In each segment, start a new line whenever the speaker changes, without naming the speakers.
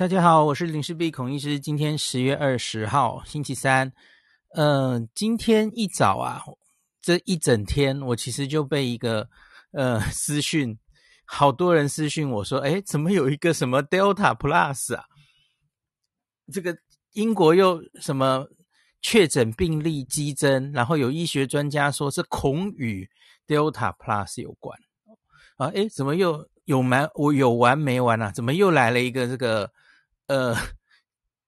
大家好，我是林氏璧孔医师。今天十月二十号，星期三。嗯、今天一早啊，这一整天我其实就被一个呃私讯，好多人私讯我说，诶，怎么有一个什么 Delta Plus 啊？这个英国又什么确诊病例激增，然后有医学专家说是恐与 Delta Plus 有关啊？诶，怎么又有完我有完没完啊？怎么又来了一个这个？呃，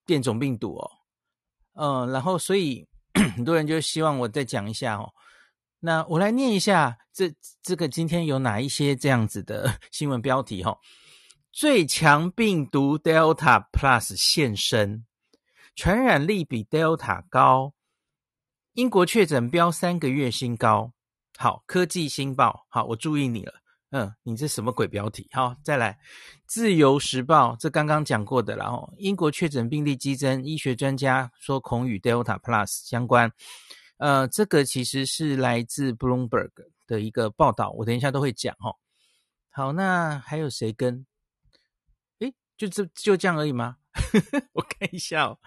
变种病毒哦，嗯、呃，然后所以 很多人就希望我再讲一下哦。那我来念一下这这个今天有哪一些这样子的 新闻标题哈、哦？最强病毒 Delta Plus 现身，传染力比 Delta 高，英国确诊飙三个月新高。好，科技新报，好，我注意你了。嗯，你这什么鬼标题？好，再来，《自由时报》这刚刚讲过的，然后英国确诊病例激增，医学专家说恐与 Delta Plus 相关。呃，这个其实是来自 Bloomberg 的一个报道，我等一下都会讲哦。好，那还有谁跟？诶，就这就这样而已吗？我看一下哦，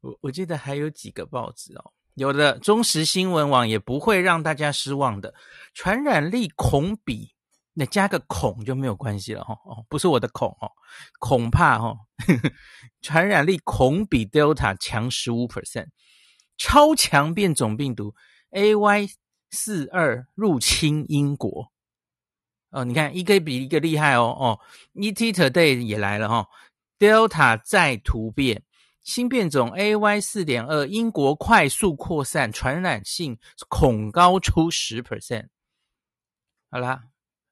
我我记得还有几个报纸哦，有的中时新闻网也不会让大家失望的，传染力恐比。那加个恐就没有关系了哈哦，不是我的恐哦，恐怕哈，传染力恐比 Delta 强十五 percent，超强变种病毒 AY 四二入侵英国哦，你看一个比一个厉害哦哦，ET Today 也来了哈、哦，Delta 再突变，新变种 AY 四点二英国快速扩散，传染性恐高出十 percent，好啦。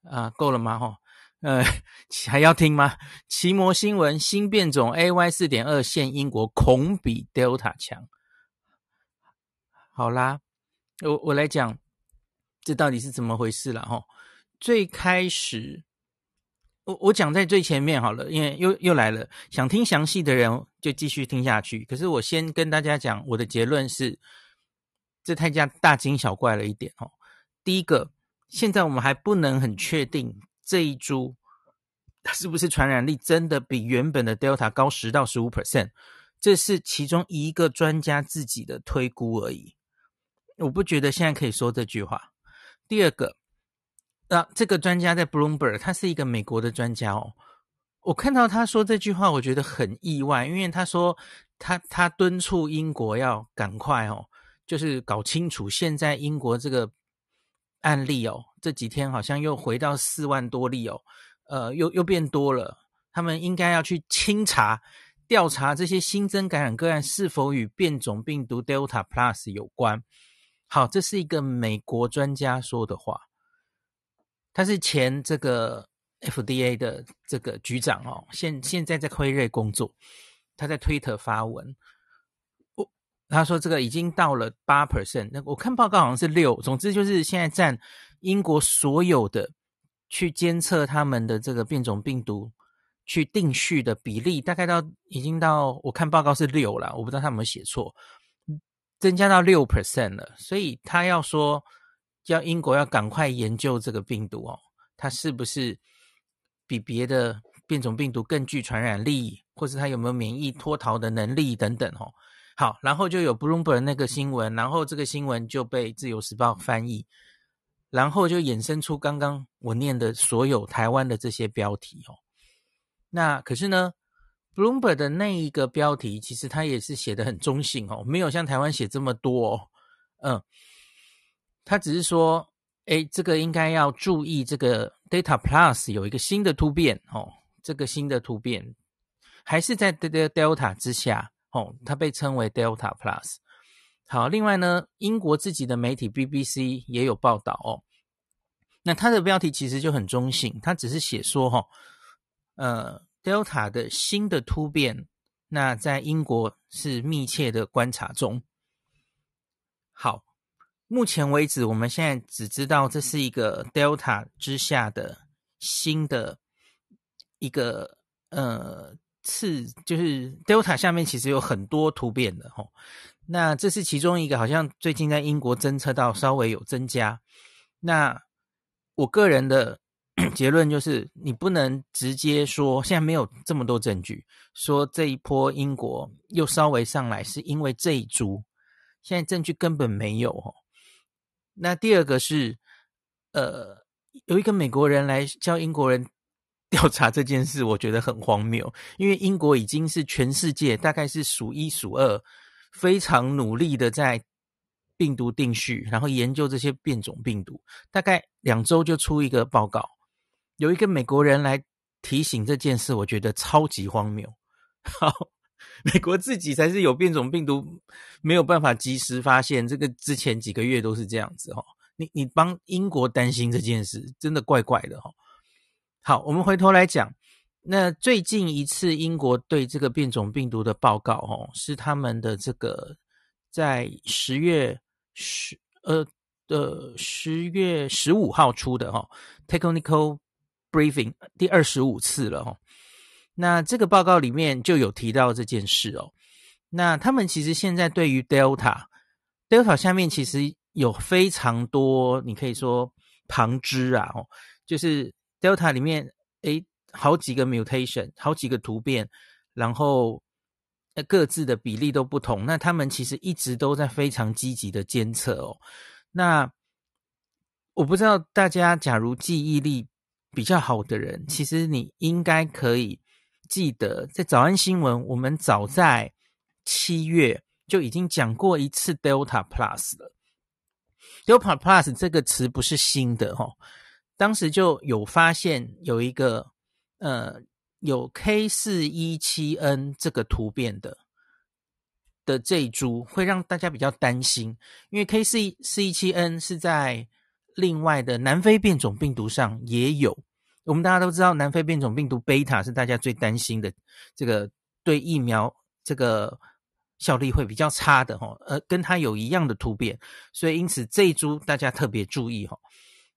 啊，够了吗？哈，呃，还要听吗？奇摩新闻新变种 AY 四点二现英国恐比 Delta 强。好啦，我我来讲，这到底是怎么回事了？哈，最开始，我我讲在最前面好了，因为又又来了，想听详细的人就继续听下去。可是我先跟大家讲，我的结论是，这太加大惊小怪了一点哦。第一个。现在我们还不能很确定这一株它是不是传染力真的比原本的 Delta 高十到十五 percent，这是其中一个专家自己的推估而已。我不觉得现在可以说这句话。第二个，那、啊、这个专家在 Bloomberg，他是一个美国的专家哦。我看到他说这句话，我觉得很意外，因为他说他他敦促英国要赶快哦，就是搞清楚现在英国这个。案例哦，这几天好像又回到四万多例哦，呃，又又变多了。他们应该要去清查、调查这些新增感染个案是否与变种病毒 Delta Plus 有关。好，这是一个美国专家说的话，他是前这个 FDA 的这个局长哦，现现在在辉瑞工作，他在推特发文。他说：“这个已经到了八 percent，那我看报告好像是六。总之就是现在占英国所有的去监测他们的这个变种病毒去定序的比例，大概到已经到我看报告是六了，我不知道他有没有写错，增加到六 percent 了。所以他要说叫英国要赶快研究这个病毒哦，它是不是比别的变种病毒更具传染力，或是它有没有免疫脱逃的能力等等哦。”好，然后就有 Bloomberg 那个新闻，然后这个新闻就被自由时报翻译，然后就衍生出刚刚我念的所有台湾的这些标题哦。那可是呢，Bloomberg 的那一个标题其实他也是写的很中性哦，没有像台湾写这么多哦。嗯，他只是说，诶，这个应该要注意这个 Delta Plus 有一个新的突变哦，这个新的突变还是在 Delta 之下。哦，它被称为 Delta Plus。好，另外呢，英国自己的媒体 BBC 也有报道哦。那它的标题其实就很中性，它只是写说哈、哦，呃，Delta 的新的突变，那在英国是密切的观察中。好，目前为止，我们现在只知道这是一个 Delta 之下的新的一个呃。次就是 Delta 下面其实有很多突变的吼，那这是其中一个，好像最近在英国侦测到稍微有增加。那我个人的 结论就是，你不能直接说现在没有这么多证据，说这一波英国又稍微上来是因为这一株，现在证据根本没有哦。那第二个是，呃，有一个美国人来叫英国人 调查这件事，我觉得很荒谬，因为英国已经是全世界大概是数一数二，非常努力的在。病毒定序，然后研究这些变种病毒，大概两周就出一个报告。有一个美国人来提醒这件事，我觉得超级荒谬。好，美国自己才是有变种病毒，没有办法及时发现。这个之前几个月都是这样子哈。你你帮英国担心这件事，真的怪怪的哈。好，我们回头来讲，那最近一次英国对这个变种病毒的报告，哦，是他们的这个在十月。十呃呃十月十五号出的哈、哦、technical briefing 第二十五次了哈、哦，那这个报告里面就有提到这件事哦。那他们其实现在对于 Delta Delta 下面其实有非常多，你可以说旁支啊哦，就是 Delta 里面诶好几个 mutation，好几个突变，然后。各自的比例都不同，那他们其实一直都在非常积极的监测哦。那我不知道大家，假如记忆力比较好的人，其实你应该可以记得，在早安新闻，我们早在七月就已经讲过一次 Delta Plus 了。Delta Plus 这个词不是新的哦，当时就有发现有一个呃。有 K 四一七 N 这个突变的的这一株会让大家比较担心，因为 K 四四一七 N 是在另外的南非变种病毒上也有。我们大家都知道，南非变种病毒贝塔是大家最担心的，这个对疫苗这个效力会比较差的哈，呃，跟它有一样的突变，所以因此这一株大家特别注意哈。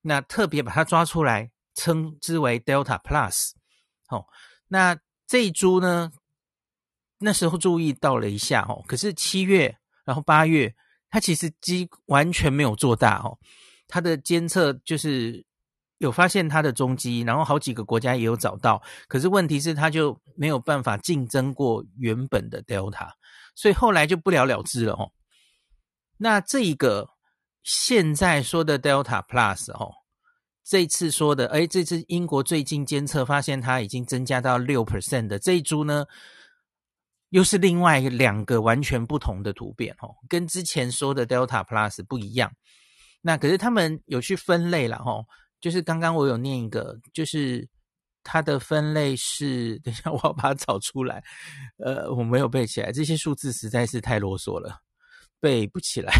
那特别把它抓出来，称之为 Delta Plus，好。那这一株呢？那时候注意到了一下哦，可是七月，然后八月，它其实几完全没有做大哦。它的监测就是有发现它的踪迹，然后好几个国家也有找到，可是问题是它就没有办法竞争过原本的 Delta，所以后来就不了了之了哦。那这一个现在说的 Delta Plus 哦。这次说的，哎，这次英国最近监测发现它已经增加到六 percent 的这一株呢，又是另外两个完全不同的突变哦，跟之前说的 Delta Plus 不一样。那可是他们有去分类了哈，就是刚刚我有念一个，就是它的分类是，等一下我要把它找出来，呃，我没有背起来，这些数字实在是太啰嗦了，背不起来。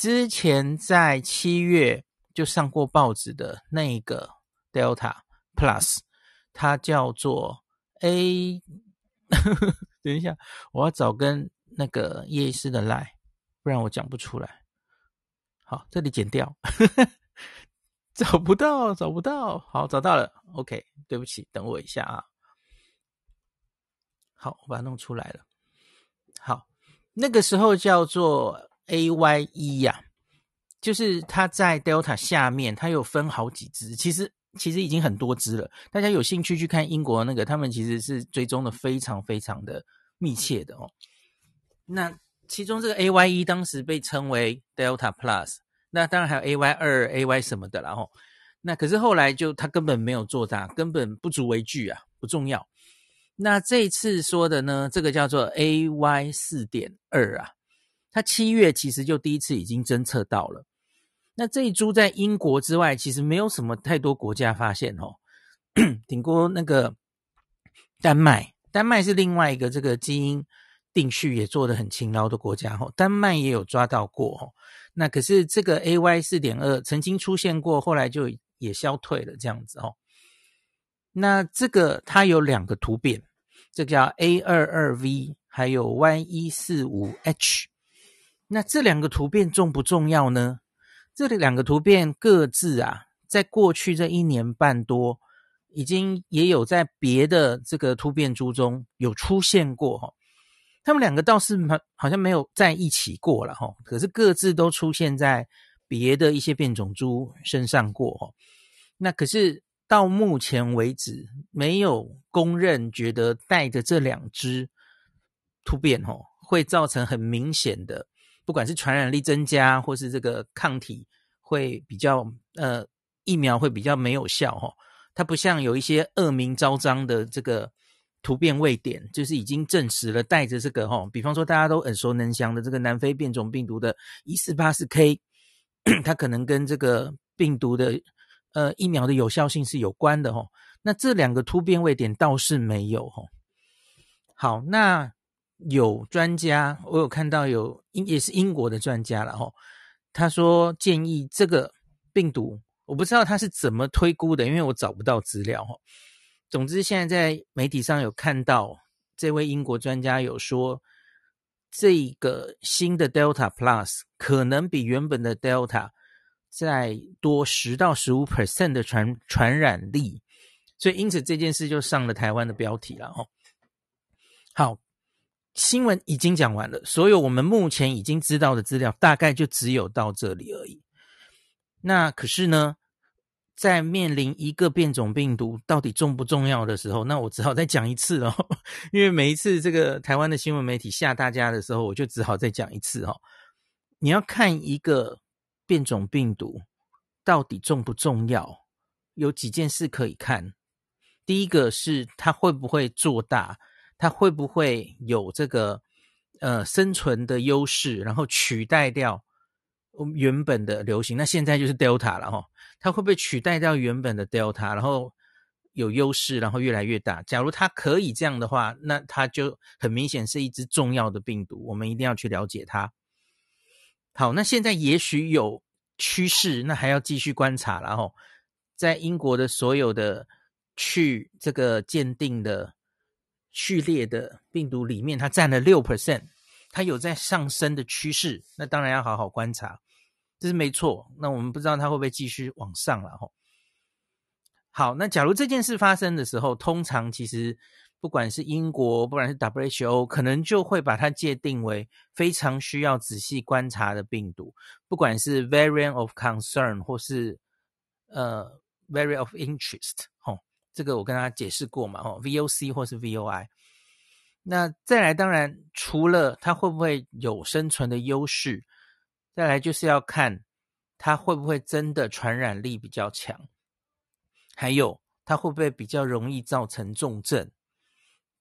之前在七月。就上过报纸的那个 Delta Plus，它叫做 A。等一下，我要找跟那个叶医师的 line，不然我讲不出来。好，这里剪掉，找不到，找不到。好，找到了。OK，对不起，等我一下啊。好，我把它弄出来了。好，那个时候叫做 A Y 一呀、就是它在 Delta 下面，它有分好几只，其实其实已经很多只了。大家有兴趣去看英国那个，他们其实是追踪的非常非常的密切的哦。那其中这个 A Y 一当时被称为 Delta Plus，那当然还有 AY 二、AY 什么的啦吼。那可是后来就它根本没有做大，根本不足为惧啊，不重要。那这次说的呢，这个叫做 AY 四点二啊，它七月其实就第一次已经侦测到了。那这一株在英国之外，其实没有什么太多国家发现哦，顶多那个丹麦，丹麦是另外一个这个基因定序也做得很勤劳的国家哦，丹麦也有抓到过哦。那可是这个 AY 四点二曾经出现过，后来就也消退了这样子哦。那这个它有两个突变，这个叫 A 二二 V，还有 Y 一四五 H。那这两个突变重不重要呢？这两个突变各自啊，在过去这一年半多，已经也有在别的这个突变株中有出现过哈。他们两个倒是好像没有在一起过了哈，可是各自都出现在别的一些变种株身上过哈。那可是到目前为止，没有公认觉得带着这两只突变哦，会造成很明显的，不管是传染力增加，或是这个抗体会比较呃疫苗会比较没有效哦。它不像有一些恶名昭彰的这个突变位点，就是已经证实了带着这个哦，比方说大家都耳熟能详的这个南非变种病毒的一四八四 K，它可能跟这个病毒的。呃，疫苗的有效性是有关的哦。那这两个突变位点倒是没有哦。好，那有专家，我有看到有英也是英国的专家了哦。他说建议这个病毒，我不知道他是怎么推估的，因为我找不到资料哦。总之，现在在媒体上有看到这位英国专家有说，这个新的 Delta Plus 可能比原本的 Delta。再多十到十五 percent 的传传染力，所以因此这件事就上了台湾的标题了哦。好，新闻已经讲完了，所有我们目前已经知道的资料大概就只有到这里而已。那可是呢，在面临一个变种病毒到底重不重要的时候，那我只好再讲一次哦，因为每一次这个台湾的新闻媒体吓大家的时候，我就只好再讲一次哦。你要看一个。变种病毒到底重不重要？有几件事可以看。第一个是它会不会做大，它会不会有这个呃生存的优势，然后取代掉原本的流行。那现在就是 Delta 了哈，它会不会取代掉原本的 Delta，然后有优势，然后越来越大？假如它可以这样的话，那它就很明显是一支重要的病毒，我们一定要去了解它。好，那现在也许有趋势，那还要继续观察。然后，在英国的所有的去这个鉴定的序列的病毒里面，它占了六 percent，它有在上升的趋势。那当然要好好观察，这是没错。那我们不知道它会不会继续往上了。吼，好，那假如这件事发生的时候，通常其实。不管是英国，不管是 WHO，可能就会把它界定为非常需要仔细观察的病毒。不管是 variant of concern 或是呃 variant of interest，哦，这个我跟大家解释过嘛，哦，VOC 或是 VOI。那再来，当然除了它会不会有生存的优势，再来就是要看它会不会真的传染力比较强，还有它会不会比较容易造成重症。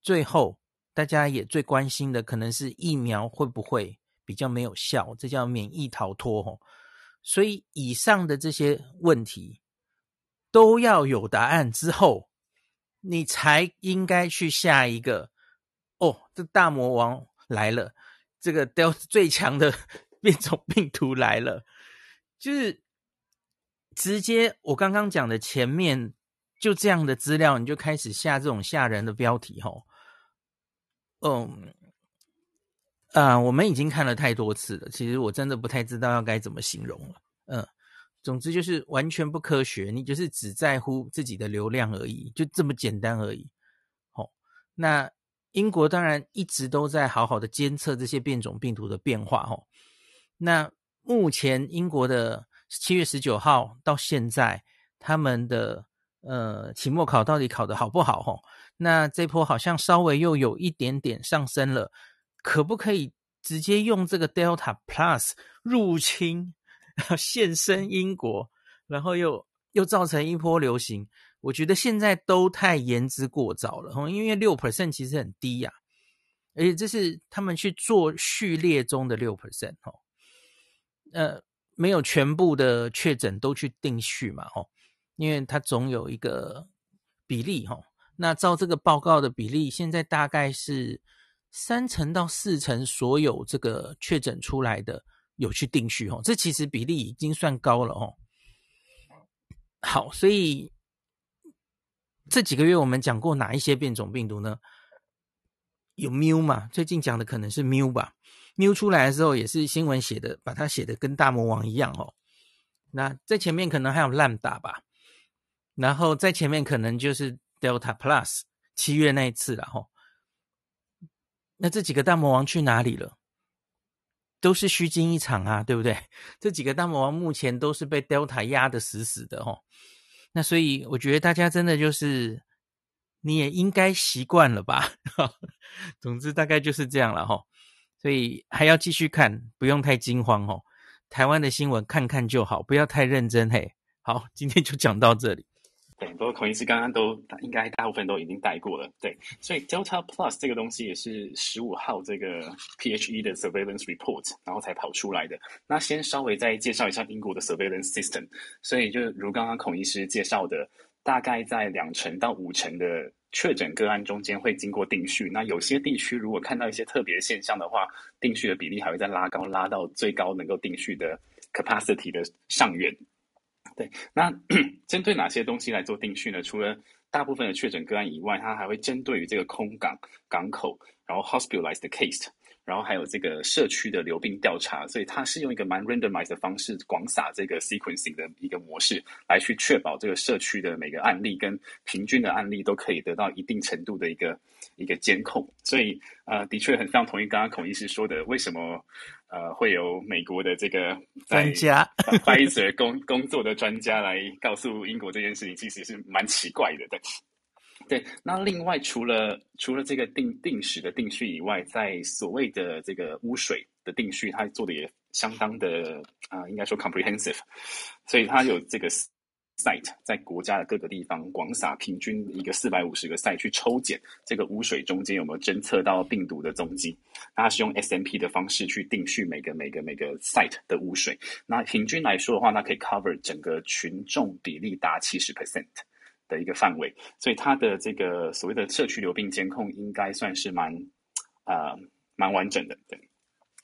最后，大家也最关心的可能是疫苗会不会比较没有效，这叫免疫逃脱吼。所以，以上的这些问题都要有答案之后，你才应该去下一个。哦，这大魔王来了，这个都是最强的 变种病毒来了，就是直接我刚刚讲的前面就这样的资料，你就开始下这种吓人的标题吼。嗯，啊，我们已经看了太多次了。其实我真的不太知道要该怎么形容了。嗯，总之就是完全不科学。你就是只在乎自己的流量而已，就这么简单而已。好，那英国当然一直都在好好的监测这些变种病毒的变化。哦，那目前英国的七月十九号到现在，他们的呃期末考到底考得好不好？哦。那这波好像稍微又有一点点上升了，可不可以直接用这个 Delta Plus 入侵，现身英国，然后又又造成一波流行？我觉得现在都太言之过早了，因为六 percent 其实很低呀，而且这是他们去做序列中的六 percent 哦，呃，没有全部的确诊都去定序嘛，哦，因为它总有一个比例，哈。那照这个报告的比例，现在大概是三成到四成，所有这个确诊出来的有去定序哦，这其实比例已经算高了哦。好，所以这几个月我们讲过哪一些变种病毒呢？有 Mu 嘛？最近讲的可能是 Mu 吧。Mu 出来的时候也是新闻写的，把它写的跟大魔王一样哦。那在前面可能还有 Lambda 吧，然后在前面可能就是。Delta Plus 七月那一次了吼，那这几个大魔王去哪里了？都是虚惊一场啊，对不对？这几个大魔王目前都是被 Delta 压得死死的吼。那所以我觉得大家真的就是你也应该习惯了吧。总之大概就是这样了哈。所以还要继续看，不用太惊慌哦。台湾的新闻看看就好，不要太认真嘿。好，今天就讲到这里。
对，不过孔医师刚刚都应该大部分都已经带过了。对，所以 Delta Plus 这个东西也是十五号这个 PHE 的 Surveillance Report，然后才跑出来的。那先稍微再介绍一下英国的 Surveillance System。所以就如刚刚孔医师介绍的，大概在两成到五成的确诊个案中间会经过定序。那有些地区如果看到一些特别现象的话，定序的比例还会再拉高，拉到最高能够定序的 capacity 的上缘。对，那 针对哪些东西来做定序呢？除了大部分的确诊个案以外，它还会针对于这个空港、港口，然后 hospitalized case，然后还有这个社区的流病调查，所以它是用一个蛮 randomized 的方式，广撒这个 sequencing 的一个模式，来去确保这个社区的每个案例跟平均的案例都可以得到一定程度的一个一个监控。所以，呃，的确很非常同意刚刚孔医师说的，为什么？呃，会有美国的这个
专家
，Pfizer 工工作的专家来告诉英国这件事情，其实是蛮奇怪的，对。对，那另外除了除了这个定定时的定序以外，在所谓的这个污水的定序，它做的也相当的啊、呃，应该说 comprehensive，所以它有这个。Site 在国家的各个地方广撒平均一个四百五十个 site 去抽检这个污水中间有没有侦测到病毒的踪迹，那它是用 SMP 的方式去定序每个每个每个 site 的污水，那平均来说的话，那可以 cover 整个群众比例达七十 percent 的一个范围，所以它的这个所谓的社区流病监控应该算是蛮、呃、蛮完整的，对。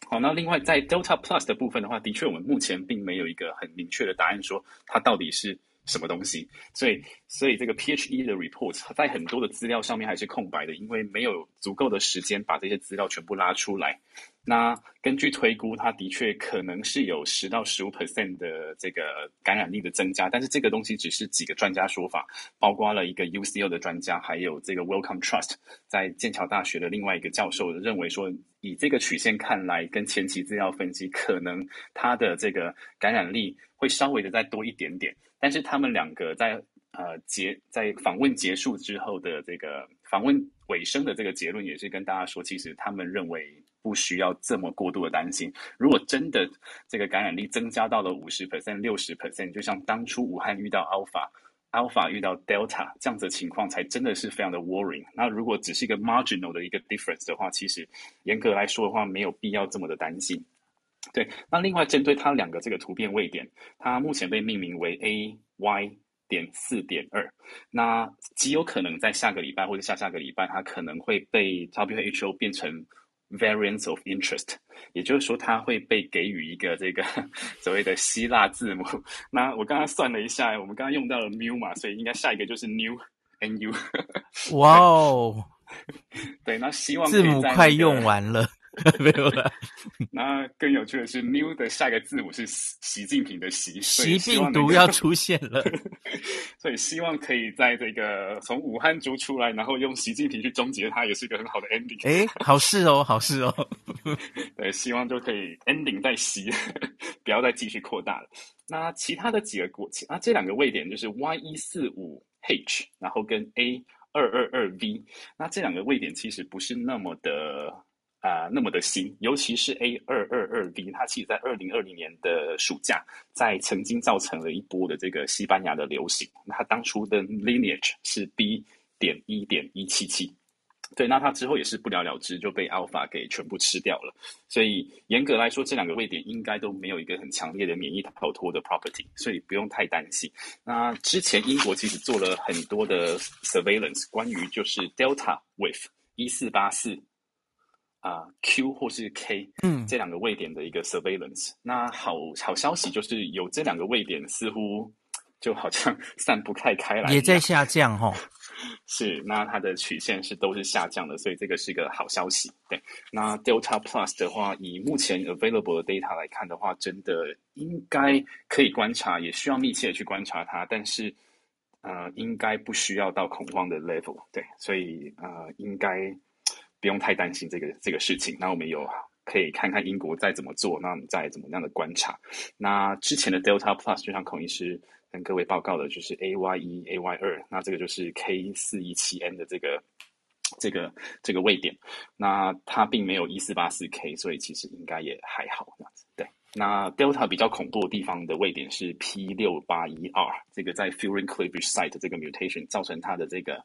好，那另外在 Delta Plus 的部分的话，的确我们目前并没有一个很明确的答案，说它到底是。什么东西？所以，所以这个 PHE 的 report 在很多的资料上面还是空白的，因为没有足够的时间把这些资料全部拉出来。那根据推估，它的确可能是有十到十五 percent 的这个感染力的增加，但是这个东西只是几个专家说法，包括了一个 UCL 的专家，还有这个 Wellcome Trust 在剑桥大学的另外一个教授认为说，以这个曲线看来，跟前期资料分析，可能它的这个感染力会稍微的再多一点点。但是他们两个在呃结在访问结束之后的这个访问尾声的这个结论，也是跟大家说，其实他们认为不需要这么过度的担心。如果真的这个感染力增加到了五十 percent、六十 percent，就像当初武汉遇到 Alpha、Alpha 遇到 Delta 这样子的情况，才真的是非常的 worrying。那如果只是一个 marginal 的一个 difference 的话，其实严格来说的话，没有必要这么的担心。对，那另外针对它两个这个突变位点，它目前被命名为 A Y 点四点二，那极有可能在下个礼拜或者下下个礼拜，它可能会被 WHO 变成 Variants of Interest，也就是说它会被给予一个这个 所谓的希腊字母。那我刚刚算了一下，我们刚刚用到了 mu 嘛，所以应该下一个就是 New N U。
哇哦，
对，那希望、
字母快用完了。没有了。
那更有趣的是，New 的下一个字母是习近平的习，
习病毒要出现了，
所以希望可以在这个从武汉族出来，然后用习近平去终结它，也是一个很好的 ending。
哎，好事哦，好事哦。
对，希望就可以 ending 在习，不要再继续扩大了。那其他的几个国，那这两个位点就是 Y 一四五 H，然后跟 A 二二二 V，那这两个位点其实不是那么的。啊、那么的新，尤其是 A 二二二 V，它其实在二零二零年的暑假，在曾经造成了一波的这个西班牙的流行。那它当初的 lineage 是 B 点一点一七七，对，那它之后也是不了了之，就被 Alpha 给全部吃掉了。所以严格来说，这两个位点应该都没有一个很强烈的免疫逃脱的 property，所以不用太担心。那之前英国其实做了很多的 surveillance，关于就是 Delta with 一四八四。啊、uh,，Q 或是 K，嗯，这两个位点的一个 surveillance，嗯、那好好消息就是有这两个位点，似乎就好像 散不开开来，
也在下降哈、哦。
是，那它的曲线是都是下降的，所以这个是一个好消息。对，那 Delta Plus 的话，以目前 available 的 data 来看的话，真的应该可以观察，也需要密切的去观察它，但是呃，应该不需要到恐慌的 level。对，所以呃，应该。不用太担心这个这个事情。那我们有可以看看英国再怎么做，那我们再怎么样的观察。那之前的 Delta Plus 就像孔医师跟各位报告的就是 AY 一、AY 二，那这个就是 K 四一七 N 的这个这个这个位点，那它并没有一四八四 K，所以其实应该也还好这样子。对，那 Delta 比较恐怖的地方的位点是 P 六八一 R，这个在 Furin cleavage site 这个 mutation 造成它的这个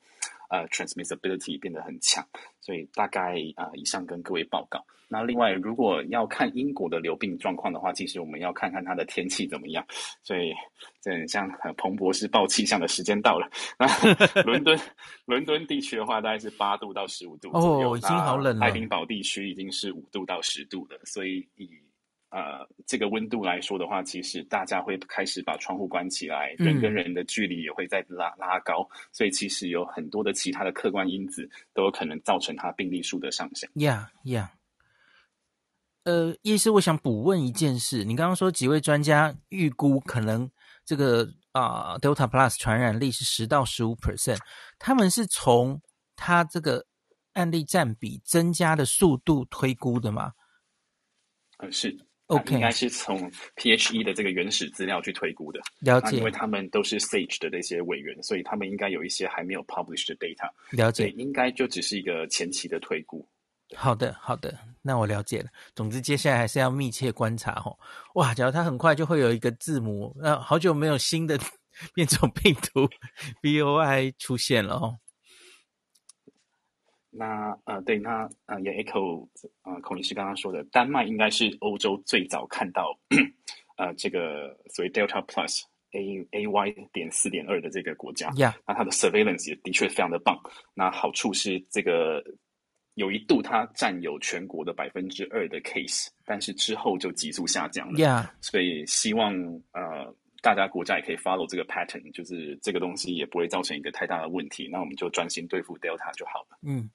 呃 transmissibility 变得很强，所以大概啊、呃、以上跟各位报告。那另外，如果要看英国的流病状况的话，其实我们要看看它的天气怎么样。所以，这很像彭博士报气象的时间到了。那 伦敦，伦敦地区的话，大概是八度到十五度左右。
哦，已经好冷了。
爱丁堡地区已经是五度到十度了。所以以呃这个温度来说的话，其实大家会开始把窗户关起来，嗯、人跟人的距离也会在拉拉高。所以其实有很多的其他的客观因子都有可能造成它病例数的上升。
Yeah, yeah. 呃，医师，我想补问一件事。你刚刚说几位专家预估可能这个啊、呃、Delta Plus 传染力是十到十五 percent，他们是从他这个案例占比增加的速度推估的吗？
呃，是
，OK，
应该是从 PHE 的这个原始资料去推估的。
了解，
因为他们都是 SAGE 的那些委员，所以他们应该有一些还没有 published 的 data。
了解，
应该就只是一个前期的推估。
好的，好的，那我了解了。总之，接下来还是要密切观察哦。哇，假如它很快就会有一个字母，呃，好久没有新的 变种病毒 BOI 出现了哦。
那呃，对，那呃也 echo 呃孔医师刚刚说的，丹麦应该是欧洲最早看到呃这个所谓 Delta Plus A A Y 点四点二的这个国家。
Yeah.
那它的 surveillance 也的确非常的棒。那好处是这个。有一度，它占有全国的百分之二的 case，但是之后就急速下降了。
Yeah.
所以希望呃大家国家也可以 follow 这个 pattern，就是这个东西也不会造成一个太大的问题。那我们就专心对付 Delta 就好了。
嗯，